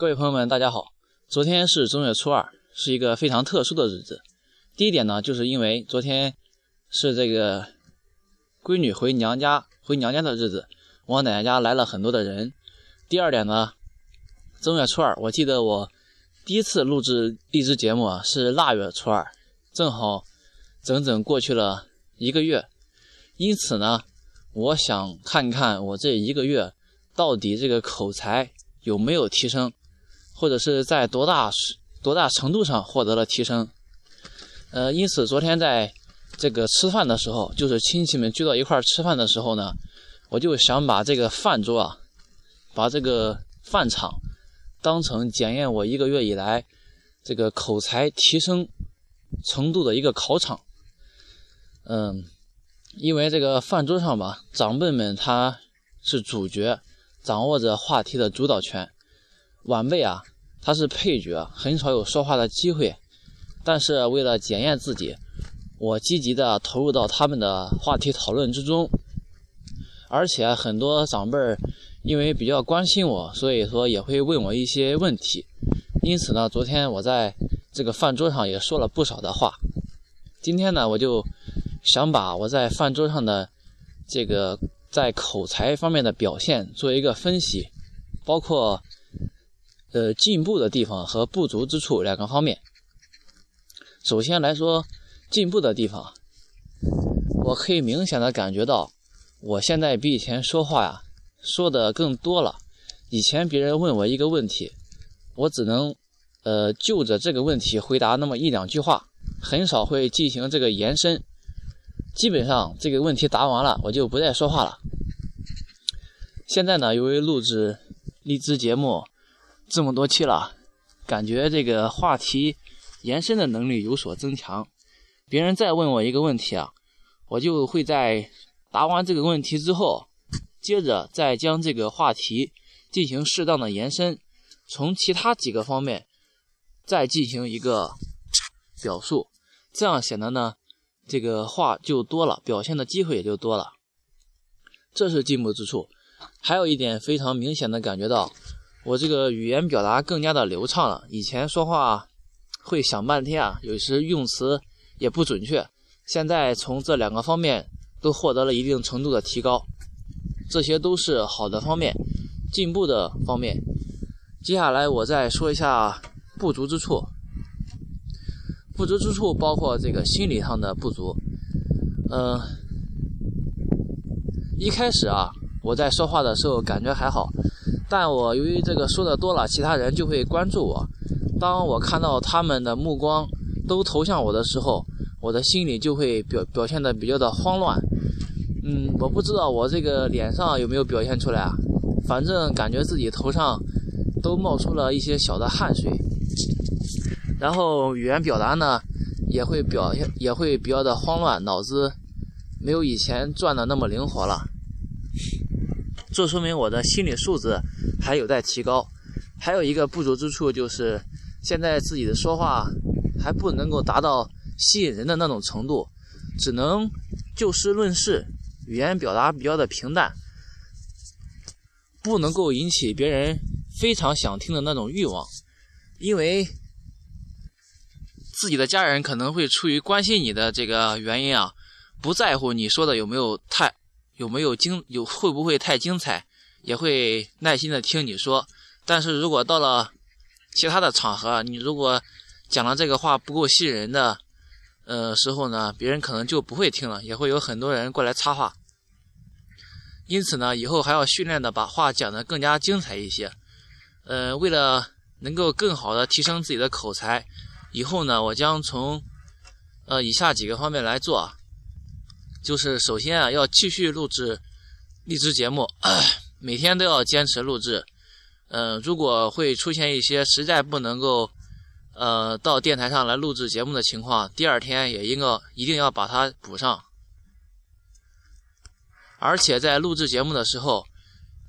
各位朋友们，大家好。昨天是正月初二，是一个非常特殊的日子。第一点呢，就是因为昨天是这个闺女回娘家回娘家的日子，我奶奶家来了很多的人。第二点呢，正月初二，我记得我第一次录制荔枝节目啊，是腊月初二，正好整整过去了一个月。因此呢，我想看看我这一个月到底这个口才有没有提升。或者是在多大多大程度上获得了提升，呃，因此昨天在这个吃饭的时候，就是亲戚们聚到一块儿吃饭的时候呢，我就想把这个饭桌啊，把这个饭场当成检验我一个月以来这个口才提升程度的一个考场。嗯，因为这个饭桌上吧，长辈们他是主角，掌握着话题的主导权，晚辈啊。他是配角，很少有说话的机会。但是为了检验自己，我积极的投入到他们的话题讨论之中。而且很多长辈儿因为比较关心我，所以说也会问我一些问题。因此呢，昨天我在这个饭桌上也说了不少的话。今天呢，我就想把我在饭桌上的这个在口才方面的表现做一个分析，包括。呃，进步的地方和不足之处两个方面。首先来说，进步的地方，我可以明显的感觉到，我现在比以前说话呀，说的更多了。以前别人问我一个问题，我只能呃就着这个问题回答那么一两句话，很少会进行这个延伸。基本上这个问题答完了，我就不再说话了。现在呢，由于录制荔枝节目。这么多期了，感觉这个话题延伸的能力有所增强。别人再问我一个问题啊，我就会在答完这个问题之后，接着再将这个话题进行适当的延伸，从其他几个方面再进行一个表述，这样显得呢，这个话就多了，表现的机会也就多了。这是进步之处。还有一点非常明显的感觉到。我这个语言表达更加的流畅了。以前说话会想半天啊，有时用词也不准确。现在从这两个方面都获得了一定程度的提高，这些都是好的方面，进步的方面。接下来我再说一下不足之处。不足之处包括这个心理上的不足。嗯，一开始啊，我在说话的时候感觉还好。但我由于这个说的多了，其他人就会关注我。当我看到他们的目光都投向我的时候，我的心里就会表表现的比较的慌乱。嗯，我不知道我这个脸上有没有表现出来啊？反正感觉自己头上都冒出了一些小的汗水。然后语言表达呢，也会表现也会比较的慌乱，脑子没有以前转的那么灵活了。这说明我的心理素质还有待提高，还有一个不足之处就是，现在自己的说话还不能够达到吸引人的那种程度，只能就事论事，语言表达比较的平淡，不能够引起别人非常想听的那种欲望，因为自己的家人可能会出于关心你的这个原因啊，不在乎你说的有没有太。有没有精有会不会太精彩，也会耐心的听你说。但是如果到了其他的场合，你如果讲了这个话不够吸引人的，呃时候呢，别人可能就不会听了，也会有很多人过来插话。因此呢，以后还要训练的把话讲得更加精彩一些。呃，为了能够更好的提升自己的口才，以后呢，我将从呃以下几个方面来做。就是首先啊，要继续录制荔枝节目，每天都要坚持录制。嗯，如果会出现一些实在不能够呃到电台上来录制节目的情况，第二天也应该一定要把它补上。而且在录制节目的时候，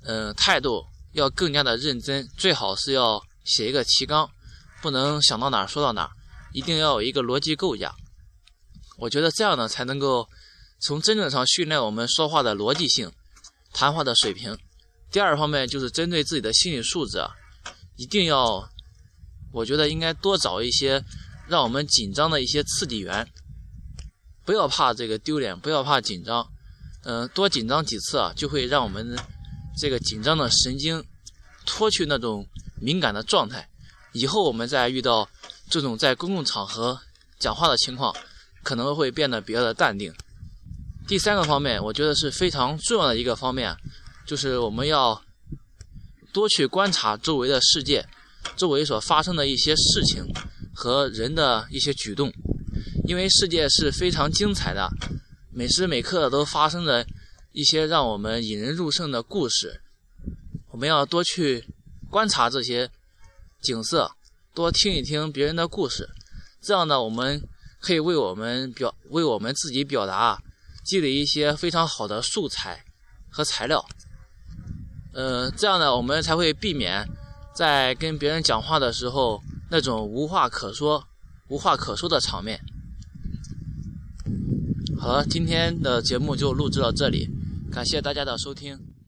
嗯，态度要更加的认真，最好是要写一个提纲，不能想到哪儿说到哪儿，一定要有一个逻辑构架。我觉得这样呢，才能够。从真正上训练我们说话的逻辑性、谈话的水平。第二方面就是针对自己的心理素质啊，一定要，我觉得应该多找一些让我们紧张的一些刺激源，不要怕这个丢脸，不要怕紧张，嗯，多紧张几次啊，就会让我们这个紧张的神经脱去那种敏感的状态，以后我们再遇到这种在公共场合讲话的情况，可能会变得比较的淡定。第三个方面，我觉得是非常重要的一个方面，就是我们要多去观察周围的世界，周围所发生的一些事情和人的一些举动，因为世界是非常精彩的，每时每刻都发生着一些让我们引人入胜的故事，我们要多去观察这些景色，多听一听别人的故事，这样呢，我们可以为我们表为我们自己表达。积累一些非常好的素材和材料，呃，这样呢，我们才会避免在跟别人讲话的时候那种无话可说、无话可说的场面。好了，今天的节目就录制到这里，感谢大家的收听。